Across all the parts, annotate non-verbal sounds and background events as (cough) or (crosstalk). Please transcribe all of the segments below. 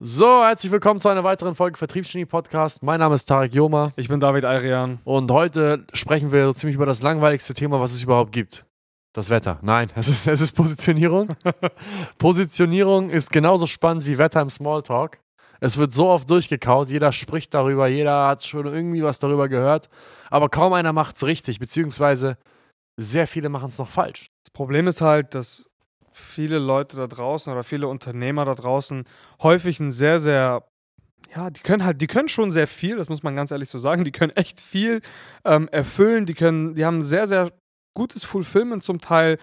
So, herzlich willkommen zu einer weiteren Folge Vertriebsgenie Podcast. Mein Name ist Tarek Joma Ich bin David Ayrian. und heute sprechen wir so ziemlich über das langweiligste Thema, was es überhaupt gibt. Das Wetter. Nein, (laughs) es ist, es ist Positionierung. (laughs) Positionierung ist genauso spannend wie Wetter im Smalltalk. Es wird so oft durchgekaut, jeder spricht darüber, jeder hat schon irgendwie was darüber gehört, aber kaum einer macht es richtig, beziehungsweise sehr viele machen es noch falsch. Das Problem ist halt, dass viele Leute da draußen oder viele Unternehmer da draußen häufig ein sehr, sehr, ja, die können halt, die können schon sehr viel, das muss man ganz ehrlich so sagen, die können echt viel ähm, erfüllen, die können, die haben sehr, sehr gutes Fulfillment zum Teil,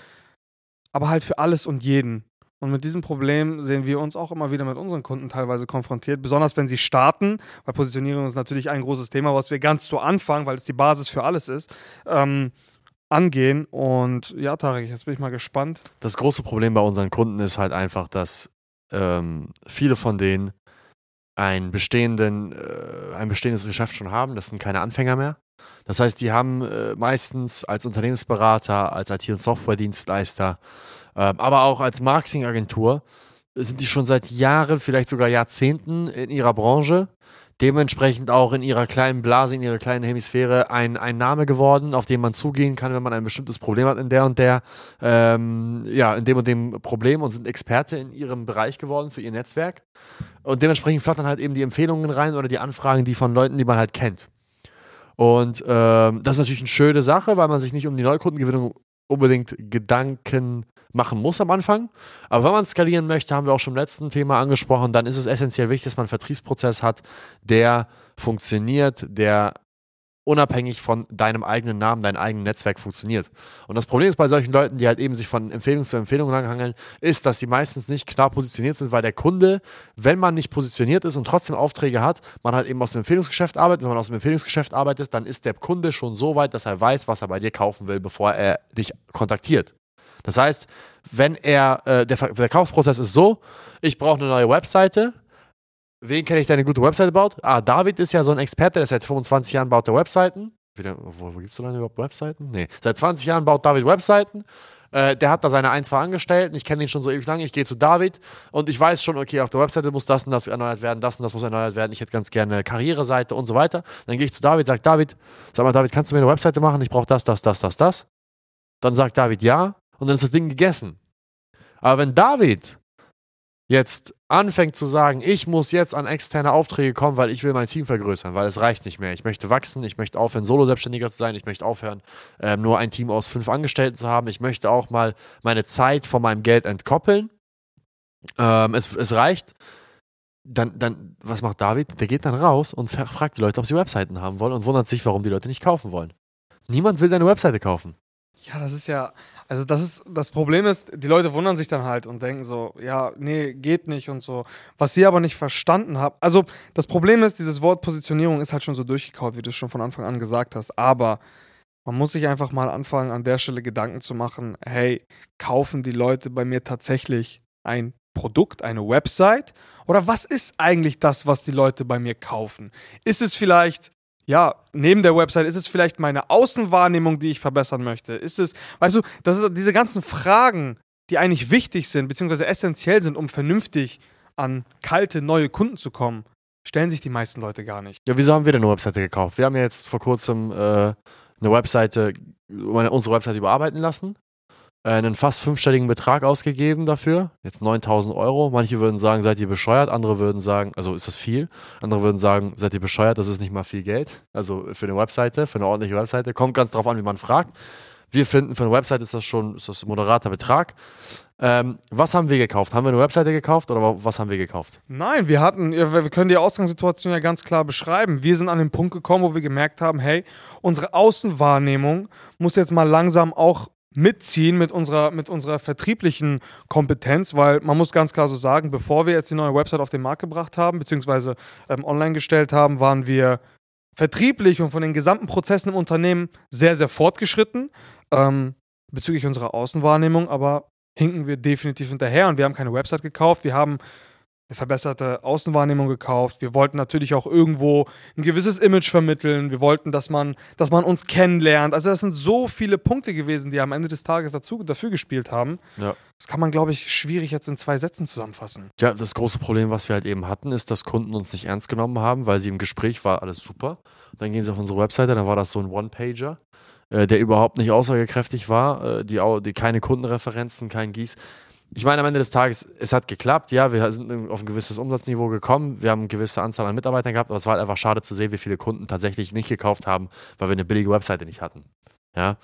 aber halt für alles und jeden. Und mit diesem Problem sehen wir uns auch immer wieder mit unseren Kunden teilweise konfrontiert, besonders wenn sie starten, weil Positionierung ist natürlich ein großes Thema, was wir ganz zu Anfang, weil es die Basis für alles ist, ähm, angehen. Und ja, Tarek, jetzt bin ich mal gespannt. Das große Problem bei unseren Kunden ist halt einfach, dass ähm, viele von denen ein, bestehenden, äh, ein bestehendes Geschäft schon haben. Das sind keine Anfänger mehr. Das heißt, die haben äh, meistens als Unternehmensberater, als IT- und Softwaredienstleister, äh, aber auch als Marketingagentur sind die schon seit Jahren, vielleicht sogar Jahrzehnten in ihrer Branche. Dementsprechend auch in ihrer kleinen Blase, in ihrer kleinen Hemisphäre ein, ein Name geworden, auf den man zugehen kann, wenn man ein bestimmtes Problem hat in der und der, ähm, ja, in dem und dem Problem und sind Experte in ihrem Bereich geworden für ihr Netzwerk. Und dementsprechend flattern halt eben die Empfehlungen rein oder die Anfragen, die von Leuten, die man halt kennt. Und ähm, das ist natürlich eine schöne Sache, weil man sich nicht um die Neukundengewinnung unbedingt Gedanken machen muss am Anfang. Aber wenn man skalieren möchte, haben wir auch schon im letzten Thema angesprochen, dann ist es essentiell wichtig, dass man einen Vertriebsprozess hat, der funktioniert, der unabhängig von deinem eigenen Namen, deinem eigenen Netzwerk funktioniert. Und das Problem ist bei solchen Leuten, die halt eben sich von Empfehlung zu Empfehlung langhangeln, ist, dass sie meistens nicht klar positioniert sind, weil der Kunde, wenn man nicht positioniert ist und trotzdem Aufträge hat, man halt eben aus dem Empfehlungsgeschäft arbeitet. Wenn man aus dem Empfehlungsgeschäft arbeitet, dann ist der Kunde schon so weit, dass er weiß, was er bei dir kaufen will, bevor er dich kontaktiert. Das heißt, wenn er, äh, der Verkaufsprozess ist so, ich brauche eine neue Webseite, Wen kenne ich, der eine gute Webseite baut? Ah, David ist ja so ein Experte, der seit 25 Jahren baut der Webseiten. Wieder, wo, wo gibt es so lange überhaupt Webseiten? Nee. Seit 20 Jahren baut David Webseiten. Äh, der hat da seine ein, zwei Angestellten. Ich kenne ihn schon so ewig lange. Ich gehe zu David und ich weiß schon, okay, auf der Webseite muss das und das erneuert werden, das und das muss erneuert werden. Ich hätte ganz gerne Karriereseite und so weiter. Dann gehe ich zu David, sage David, sag mal, David, kannst du mir eine Webseite machen? Ich brauche das, das, das, das, das. Dann sagt David ja und dann ist das Ding gegessen. Aber wenn David jetzt anfängt zu sagen, ich muss jetzt an externe Aufträge kommen, weil ich will mein Team vergrößern, weil es reicht nicht mehr. Ich möchte wachsen, ich möchte aufhören, Solo-Selbstständiger zu sein, ich möchte aufhören, ähm, nur ein Team aus fünf Angestellten zu haben. Ich möchte auch mal meine Zeit von meinem Geld entkoppeln. Ähm, es, es reicht. Dann, dann, was macht David? Der geht dann raus und fragt die Leute, ob sie Webseiten haben wollen und wundert sich, warum die Leute nicht kaufen wollen. Niemand will deine Webseite kaufen. Ja, das ist ja, also das ist, das Problem ist, die Leute wundern sich dann halt und denken so, ja, nee, geht nicht und so. Was sie aber nicht verstanden haben, also das Problem ist, dieses Wort Positionierung ist halt schon so durchgekaut, wie du es schon von Anfang an gesagt hast, aber man muss sich einfach mal anfangen, an der Stelle Gedanken zu machen, hey, kaufen die Leute bei mir tatsächlich ein Produkt, eine Website? Oder was ist eigentlich das, was die Leute bei mir kaufen? Ist es vielleicht ja, neben der Website ist es vielleicht meine Außenwahrnehmung, die ich verbessern möchte? Ist es, weißt du, das ist diese ganzen Fragen, die eigentlich wichtig sind, beziehungsweise essentiell sind, um vernünftig an kalte, neue Kunden zu kommen, stellen sich die meisten Leute gar nicht. Ja, wieso haben wir denn eine Webseite gekauft? Wir haben ja jetzt vor kurzem äh, eine Webseite, unsere Webseite überarbeiten lassen einen fast fünfstelligen Betrag ausgegeben dafür. Jetzt 9000 Euro. Manche würden sagen, seid ihr bescheuert. Andere würden sagen, also ist das viel. Andere würden sagen, seid ihr bescheuert, das ist nicht mal viel Geld. Also für eine Webseite, für eine ordentliche Webseite. Kommt ganz drauf an, wie man fragt. Wir finden, für eine Webseite ist das schon ist das ein moderater Betrag. Ähm, was haben wir gekauft? Haben wir eine Webseite gekauft oder was haben wir gekauft? Nein, wir hatten, wir können die Ausgangssituation ja ganz klar beschreiben. Wir sind an den Punkt gekommen, wo wir gemerkt haben, hey, unsere Außenwahrnehmung muss jetzt mal langsam auch mitziehen mit unserer, mit unserer vertrieblichen Kompetenz, weil man muss ganz klar so sagen, bevor wir jetzt die neue Website auf den Markt gebracht haben, beziehungsweise ähm, online gestellt haben, waren wir vertrieblich und von den gesamten Prozessen im Unternehmen sehr, sehr fortgeschritten. Ähm, bezüglich unserer Außenwahrnehmung, aber hinken wir definitiv hinterher und wir haben keine Website gekauft, wir haben eine verbesserte Außenwahrnehmung gekauft. Wir wollten natürlich auch irgendwo ein gewisses Image vermitteln. Wir wollten, dass man, dass man uns kennenlernt. Also das sind so viele Punkte gewesen, die am Ende des Tages dazu, dafür gespielt haben. Ja. Das kann man, glaube ich, schwierig jetzt in zwei Sätzen zusammenfassen. Ja, das große Problem, was wir halt eben hatten, ist, dass Kunden uns nicht ernst genommen haben, weil sie im Gespräch war alles super. Dann gehen sie auf unsere Webseite, dann war das so ein One-Pager, äh, der überhaupt nicht aussagekräftig war, äh, die, die keine Kundenreferenzen, kein Gieß. Ich meine, am Ende des Tages, es hat geklappt, ja, wir sind auf ein gewisses Umsatzniveau gekommen, wir haben eine gewisse Anzahl an Mitarbeitern gehabt, aber es war halt einfach schade zu sehen, wie viele Kunden tatsächlich nicht gekauft haben, weil wir eine billige Webseite nicht hatten. Ja.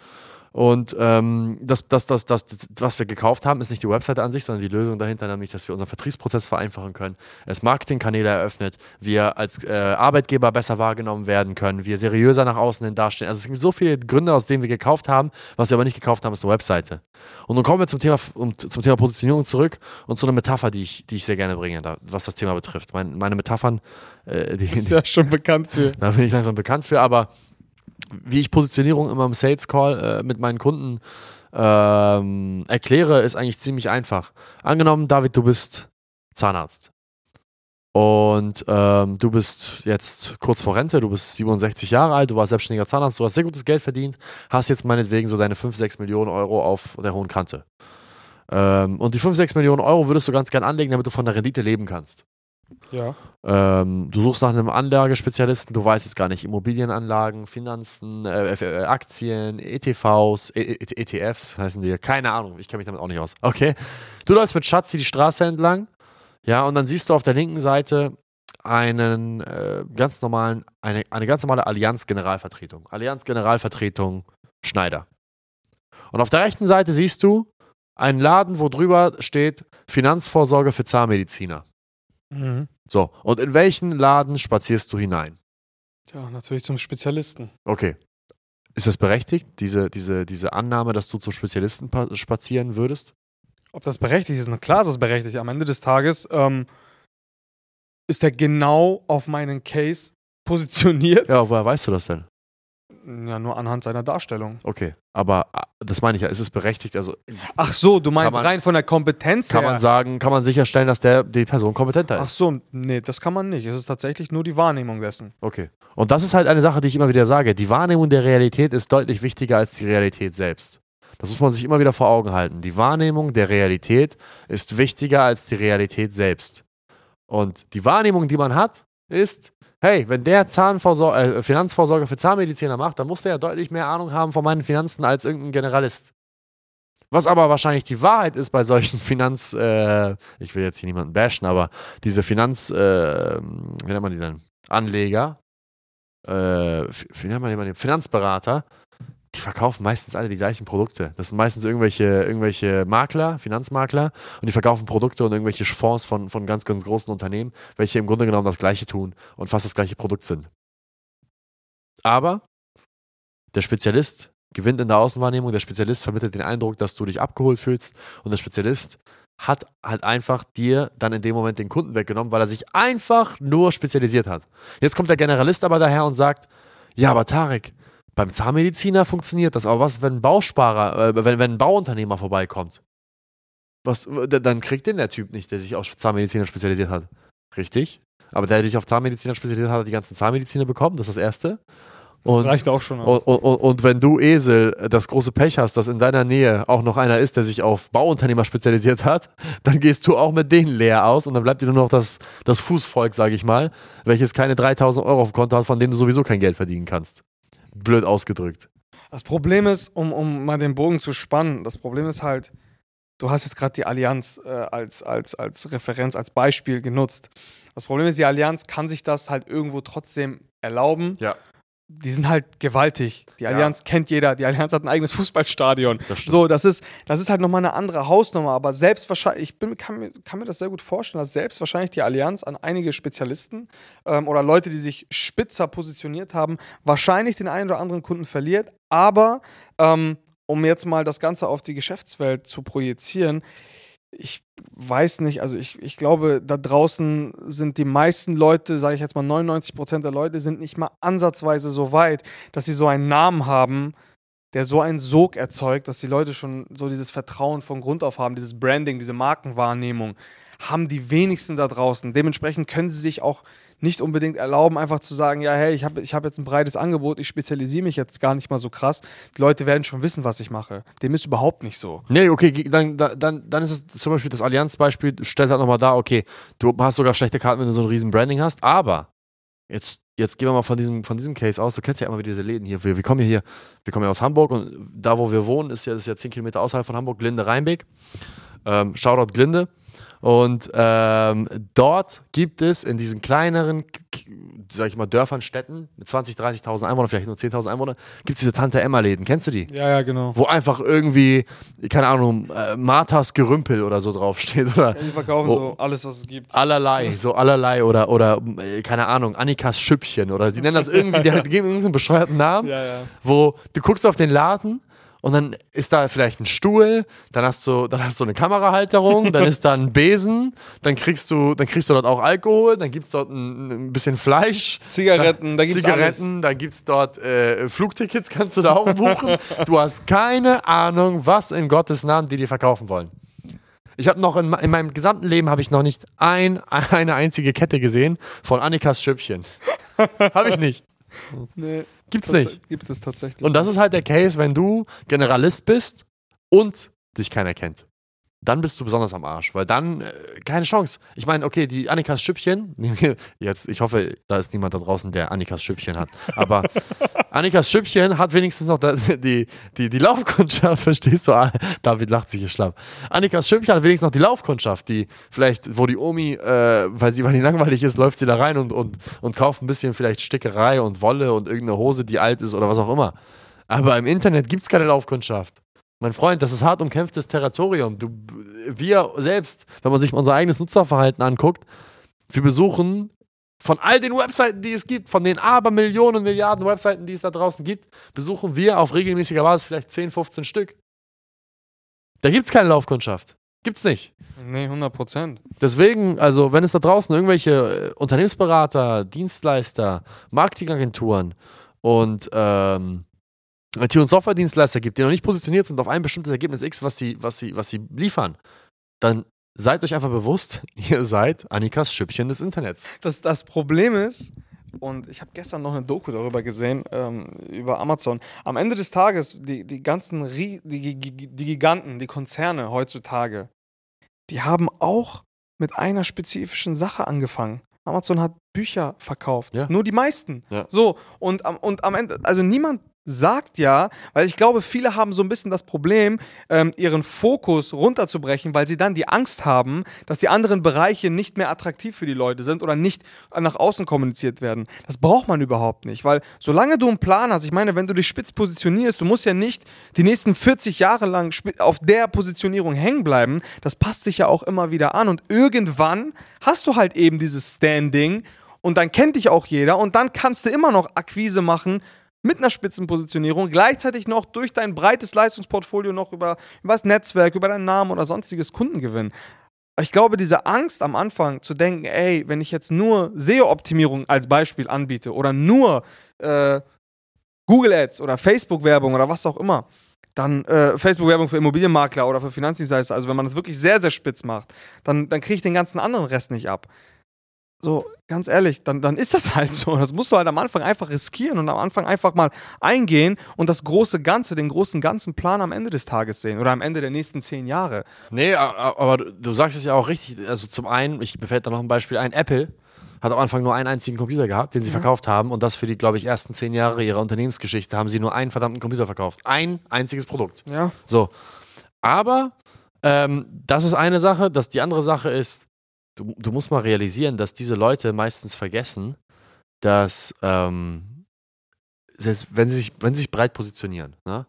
Und ähm, das, das, das, das, was wir gekauft haben, ist nicht die Webseite an sich, sondern die Lösung dahinter, nämlich, dass wir unseren Vertriebsprozess vereinfachen können, es Marketingkanäle eröffnet, wir als äh, Arbeitgeber besser wahrgenommen werden können, wir seriöser nach außen hin dastehen. Also es gibt so viele Gründe, aus denen wir gekauft haben, was wir aber nicht gekauft haben, ist eine Webseite. Und nun kommen wir zum Thema, um, zum Thema Positionierung zurück und zu einer Metapher, die ich, die ich sehr gerne bringe, da, was das Thema betrifft. Mein, meine Metaphern, äh, die, Ist ja schon bekannt für. (laughs) da bin ich langsam bekannt für, aber wie ich Positionierung immer im Sales Call äh, mit meinen Kunden ähm, erkläre, ist eigentlich ziemlich einfach. Angenommen, David, du bist Zahnarzt. Und ähm, du bist jetzt kurz vor Rente, du bist 67 Jahre alt, du warst selbstständiger Zahnarzt, du hast sehr gutes Geld verdient, hast jetzt meinetwegen so deine 5, 6 Millionen Euro auf der hohen Kante. Ähm, und die 5, 6 Millionen Euro würdest du ganz gern anlegen, damit du von der Rendite leben kannst. Ja. Ähm, du suchst nach einem Anlagespezialisten, du weißt jetzt gar nicht, Immobilienanlagen, Finanzen, äh, äh, Aktien, ETVs, e E- ETFs heißen die, keine Ahnung, ich kenne mich damit auch nicht aus. Okay. Du läufst mit Schatzi die Straße entlang, ja, und dann siehst du auf der linken Seite einen äh, ganz normalen, eine, eine ganz normale Allianz Generalvertretung. Allianz Generalvertretung Schneider. Und auf der rechten Seite siehst du einen Laden, wo drüber steht Finanzvorsorge für Zahnmediziner. Mhm. So, und in welchen Laden spazierst du hinein? Ja, natürlich zum Spezialisten. Okay. Ist das berechtigt, diese, diese, diese Annahme, dass du zum Spezialisten pa- spazieren würdest? Ob das berechtigt ist, na klar ist das berechtigt. Am Ende des Tages ähm, ist er genau auf meinen Case positioniert. Ja, woher weißt du das denn? Ja, nur anhand seiner Darstellung. Okay, aber ah, das meine ich ja, ist es berechtigt? Also Ach so, du meinst man- rein von der Kompetenz kann her. man sagen, kann man sicherstellen, dass der, die Person kompetenter Ach ist? so, nee, das kann man nicht. Es ist tatsächlich nur die Wahrnehmung dessen. Okay. Und das ist halt eine Sache, die ich immer wieder sage. Die Wahrnehmung der Realität ist deutlich wichtiger als die Realität selbst. Das muss man sich immer wieder vor Augen halten. Die Wahrnehmung der Realität ist wichtiger als die Realität selbst. Und die Wahrnehmung, die man hat, ist, hey, wenn der Zahnvorsor äh, Finanzvorsorge für Zahnmediziner macht, dann muss der ja deutlich mehr Ahnung haben von meinen Finanzen als irgendein Generalist. Was aber wahrscheinlich die Wahrheit ist bei solchen (laughs) Finanz, äh, ich will jetzt hier niemanden bashen, aber diese Finanz, äh, wie nennt man die denn? Anleger, äh, wie nennt man die? Finanzberater, die verkaufen meistens alle die gleichen Produkte. Das sind meistens irgendwelche, irgendwelche Makler, Finanzmakler, und die verkaufen Produkte und irgendwelche Fonds von, von ganz, ganz großen Unternehmen, welche im Grunde genommen das Gleiche tun und fast das gleiche Produkt sind. Aber der Spezialist gewinnt in der Außenwahrnehmung, der Spezialist vermittelt den Eindruck, dass du dich abgeholt fühlst und der Spezialist hat halt einfach dir dann in dem Moment den Kunden weggenommen, weil er sich einfach nur spezialisiert hat. Jetzt kommt der Generalist aber daher und sagt, ja, aber Tarek, beim Zahnmediziner funktioniert das, aber was, wenn ein Bausparer, äh, wenn, wenn ein Bauunternehmer vorbeikommt? Was, d- dann kriegt den der Typ nicht, der sich auf Zahnmediziner spezialisiert hat. Richtig? Aber der, der sich auf Zahnmediziner spezialisiert hat, hat die ganzen Zahnmediziner bekommen, das ist das Erste. Das Und, reicht auch schon aus. und, und, und wenn du, Esel, das große Pech hast, dass in deiner Nähe auch noch einer ist, der sich auf Bauunternehmer spezialisiert hat, (laughs) dann gehst du auch mit denen leer aus und dann bleibt dir nur noch das, das Fußvolk, sage ich mal, welches keine 3000 Euro auf dem Konto hat, von denen du sowieso kein Geld verdienen kannst. Blöd ausgedrückt. Das Problem ist, um, um mal den Bogen zu spannen, das Problem ist halt, du hast jetzt gerade die Allianz äh, als, als, als Referenz, als Beispiel genutzt. Das Problem ist, die Allianz kann sich das halt irgendwo trotzdem erlauben. Ja. Die sind halt gewaltig. Die Ja. Allianz kennt jeder. Die Allianz hat ein eigenes Fußballstadion. Das. So, das ist, das ist halt nochmal eine andere Hausnummer. Aber selbst wahrscheinlich, ich bin, kann, mir, kann mir das sehr gut vorstellen, dass selbst wahrscheinlich die Allianz an einige Spezialisten ähm, oder Leute, die sich spitzer positioniert haben, wahrscheinlich den einen oder anderen Kunden verliert. Aber ähm, um jetzt mal das Ganze auf die Geschäftswelt zu projizieren, ich weiß nicht, also ich, ich glaube, da draußen sind die meisten Leute, sage ich jetzt mal 99 Prozent der Leute, sind nicht mal ansatzweise so weit, dass sie so einen Namen haben, der so einen Sog erzeugt, dass die Leute schon so dieses Vertrauen von Grund auf haben, dieses Branding, diese Markenwahrnehmung, haben die wenigsten da draußen. Dementsprechend können sie sich auch nicht unbedingt erlauben, einfach zu sagen, ja, hey, ich habe ich hab jetzt ein breites Angebot, ich spezialisiere mich jetzt gar nicht mal so krass. Die Leute werden schon wissen, was ich mache. Dem ist überhaupt nicht so. Nee, okay, dann, dann, dann ist es zum Beispiel das Allianz-Beispiel, stellt halt nochmal da, okay, du hast sogar schlechte Karten, wenn du so ein riesen Branding hast, aber jetzt, jetzt gehen wir mal von diesem, von diesem Case aus, du kennst ja immer wieder diese Läden hier, wir, wir kommen hier, wir kommen ja aus Hamburg und da, wo wir wohnen, ist ja, ist ja 10 Kilometer außerhalb von Hamburg, Glinde-Rheinbeck. Ähm, Shoutout Glinde. Und ähm, dort gibt es in diesen kleineren, sag ich mal, Dörfern, Städten mit 20, 30.000 Einwohnern, vielleicht nur 10.000 Einwohnern, gibt es diese Tante-Emma-Läden. Kennst du die? Ja, ja, genau. Wo einfach irgendwie, keine Ahnung, äh, Marthas Gerümpel oder so draufsteht. Oder, ja, die verkaufen wo, so alles, was es gibt. Allerlei, so allerlei. Oder, oder äh, keine Ahnung, Annikas Schüppchen. Oder die nennen das (laughs) irgendwie, die geben irgendeinen bescheuerten Namen. Ja, ja. Wo du guckst auf den Laden und dann ist da vielleicht ein Stuhl, dann hast du, dann hast du eine Kamerahalterung, dann ist da ein (laughs) Besen, dann kriegst du, dann kriegst du dort auch Alkohol, dann gibt es dort ein, ein, bisschen Fleisch. Zigaretten, da gibt's Zigaretten, alles. dann gibt es dort äh, Flugtickets, kannst du da auch buchen. (laughs) du hast keine Ahnung, was in Gottes Namen die dir verkaufen wollen. Ich habe noch in, in, meinem gesamten Leben habe ich noch nicht ein, eine einzige Kette gesehen von Annikas Schüppchen. (laughs) habe ich nicht. Nee. Gibt's nicht. Gibt es tatsächlich. Und das ist halt der Case, wenn du Generalist bist und dich keiner kennt dann bist du besonders am Arsch, weil dann äh, keine Chance. Ich meine, okay, die Annikas Schüppchen, (laughs) jetzt, ich hoffe, da ist niemand da draußen, der Annikas Schüppchen hat, aber (laughs) Annikas Schüppchen hat wenigstens noch (laughs) die, die, die Laufkundschaft, verstehst du? Ah, David lacht sich hier schlapp. Annikas Schüppchen hat wenigstens noch die Laufkundschaft, die vielleicht, wo die Omi, äh, weil sie weil die langweilig ist, läuft sie da rein und, und, und kauft ein bisschen vielleicht Stickerei und Wolle und irgendeine Hose, die alt ist oder was auch immer. Aber im Internet gibt es keine Laufkundschaft. Mein Freund, das ist hart umkämpftes Territorium. Du, wir selbst, wenn man sich unser eigenes Nutzerverhalten anguckt, wir besuchen von all den Webseiten, die es gibt, von den Abermillionen, Milliarden Webseiten, die es da draußen gibt, besuchen wir auf regelmäßiger Basis vielleicht 10, 15 Stück. Da gibt es keine Laufkundschaft. Gibt's nicht. Nee, 100 Prozent. Deswegen, also, wenn es da draußen irgendwelche äh, Unternehmensberater, Dienstleister, Marketingagenturen und ähm, IT- und Software-Dienstleister gibt, die noch nicht positioniert sind auf ein bestimmtes Ergebnis X, was sie, was sie, was sie liefern, dann seid euch einfach bewusst, (laughs) ihr seid Annikas Schüppchen des Internets. Das, das Problem ist, und ich habe gestern noch eine Doku darüber gesehen, ähm, über Amazon. Am Ende des Tages, die, die ganzen die, die Giganten, die Konzerne heutzutage, die haben auch mit einer spezifischen Sache angefangen. Amazon hat Bücher verkauft. Ja. Nur die meisten. Ja. So, und, und am Ende, also niemand sagt ja, weil ich glaube, viele haben so ein bisschen das Problem, ähm, ihren Fokus runterzubrechen, weil sie dann die Angst haben, dass die anderen Bereiche nicht mehr attraktiv für die Leute sind oder nicht nach außen kommuniziert werden. Das braucht man überhaupt nicht, weil solange du einen Plan hast, ich meine, wenn du dich spitz positionierst, du musst ja nicht die nächsten 40 Jahre lang auf der Positionierung hängen bleiben, das passt sich ja auch immer wieder an und irgendwann hast du halt eben dieses Standing und dann kennt dich auch jeder und dann kannst du immer noch Akquise machen mit einer Spitzenpositionierung, gleichzeitig noch durch dein breites Leistungsportfolio noch über, über das Netzwerk, über deinen Namen oder sonstiges Kunden gewinnen. Ich glaube, diese Angst am Anfang zu denken, ey, wenn ich jetzt nur SEO-Optimierung als Beispiel anbiete oder nur äh, Google Ads oder Facebook-Werbung oder was auch immer, dann äh, Facebook-Werbung für Immobilienmakler oder für Finanzdienstleister, also wenn man das wirklich sehr, sehr spitz macht, dann, dann kriege ich den ganzen anderen Rest nicht ab so, ganz ehrlich, dann, dann ist das halt so. Das musst du halt am Anfang einfach riskieren und am Anfang einfach mal eingehen und das große Ganze, den großen ganzen Plan am Ende des Tages sehen oder am Ende der nächsten zehn Jahre. Nee, aber du sagst es ja auch richtig. Also zum einen, ich befällt da noch ein Beispiel ein, Apple hat am Anfang nur einen einzigen Computer gehabt, den sie ja. verkauft haben und das für die, glaube ich, ersten zehn Jahre ihrer Unternehmensgeschichte haben sie nur einen verdammten Computer verkauft. Ein einziges Produkt. Ja. So. Aber ähm, das ist eine Sache. Das, die andere Sache ist, du, du musst mal realisieren, dass diese Leute meistens vergessen, dass ähm, selbst wenn sie sich, wenn sie sich breit positionieren, ne?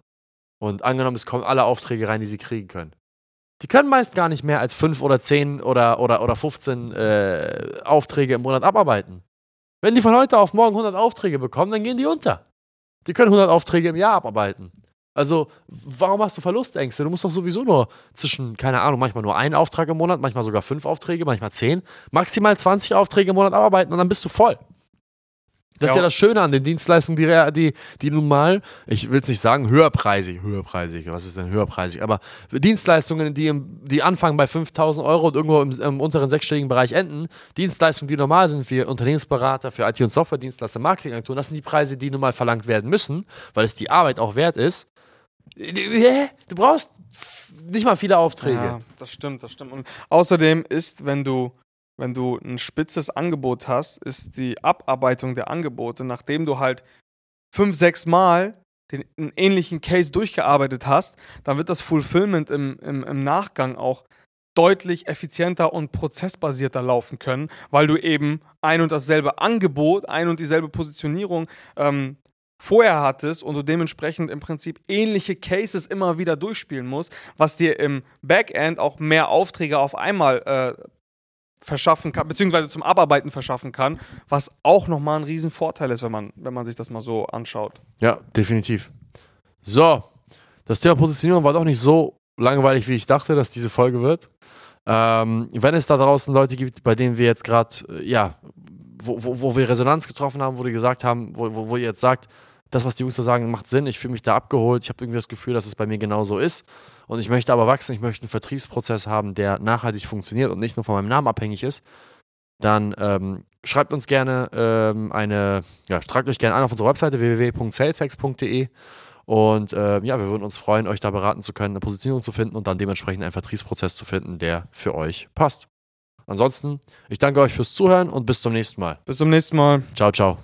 Und angenommen, es kommen alle Aufträge rein, die sie kriegen können. Die können meist gar nicht mehr als fünf oder zehn oder, oder, oder 15 äh, Aufträge im Monat abarbeiten. Wenn die von heute auf morgen 100 Aufträge bekommen, dann gehen die unter. Die können 100 Aufträge im Jahr abarbeiten. Also, warum hast du Verlustängste? Du musst doch sowieso nur zwischen, keine Ahnung, manchmal nur einen Auftrag im Monat, manchmal sogar fünf Aufträge, manchmal zehn, maximal 20 Aufträge im Monat arbeiten und dann bist du voll. Das ist Ja. ja das Schöne an den Dienstleistungen, die, die, die nun mal, ich will es nicht sagen, höherpreisig, höherpreisig, was ist denn höherpreisig, aber Dienstleistungen, die, im, die anfangen bei 5000 Euro und irgendwo im, im unteren sechsstelligen Bereich enden, Dienstleistungen, die normal sind für Unternehmensberater, für IT- und Softwaredienstleister, Marketingagenturen, das sind die Preise, die nun mal verlangt werden müssen, weil es die Arbeit auch wert ist. Du brauchst nicht mal viele Aufträge. Ja, das stimmt, das stimmt. Und außerdem ist, wenn du, wenn du ein spitzes Angebot hast, ist die Abarbeitung der Angebote, nachdem du halt fünf, sechs Mal den, einen ähnlichen Case durchgearbeitet hast, dann wird das Fulfillment im, im, im Nachgang auch deutlich effizienter und prozessbasierter laufen können, weil du eben ein und dasselbe Angebot, ein und dieselbe Positionierung ähm, vorher hattest und du dementsprechend im Prinzip ähnliche Cases immer wieder durchspielen musst, was dir im Backend auch mehr Aufträge auf einmal äh, verschaffen kann, beziehungsweise zum Abarbeiten verschaffen kann, was auch nochmal ein Riesenvorteil ist, wenn man, wenn man sich das mal so anschaut. Ja, definitiv. So, das Thema Positionierung war doch nicht so langweilig, wie ich dachte, dass diese Folge wird. Ähm, wenn es da draußen Leute gibt, bei denen wir jetzt gerade, äh, ja, wo, wo, wo wir Resonanz getroffen haben, wo die gesagt haben, wo, wo, wo ihr jetzt sagt, das, was die Jungs da sagen, macht Sinn, ich fühle mich da abgeholt, ich habe irgendwie das Gefühl, dass es bei mir genauso ist und ich möchte aber wachsen, ich möchte einen Vertriebsprozess haben, der nachhaltig funktioniert und nicht nur von meinem Namen abhängig ist, dann ähm, schreibt uns gerne ähm, eine, ja, tragt euch gerne an auf unserer Webseite www.saleshex.de und ähm, ja, wir würden uns freuen, euch da beraten zu können, eine Positionierung zu finden und dann dementsprechend einen Vertriebsprozess zu finden, der für euch passt. Ansonsten, ich danke euch fürs Zuhören und bis zum nächsten Mal. Bis zum nächsten Mal. Ciao, ciao.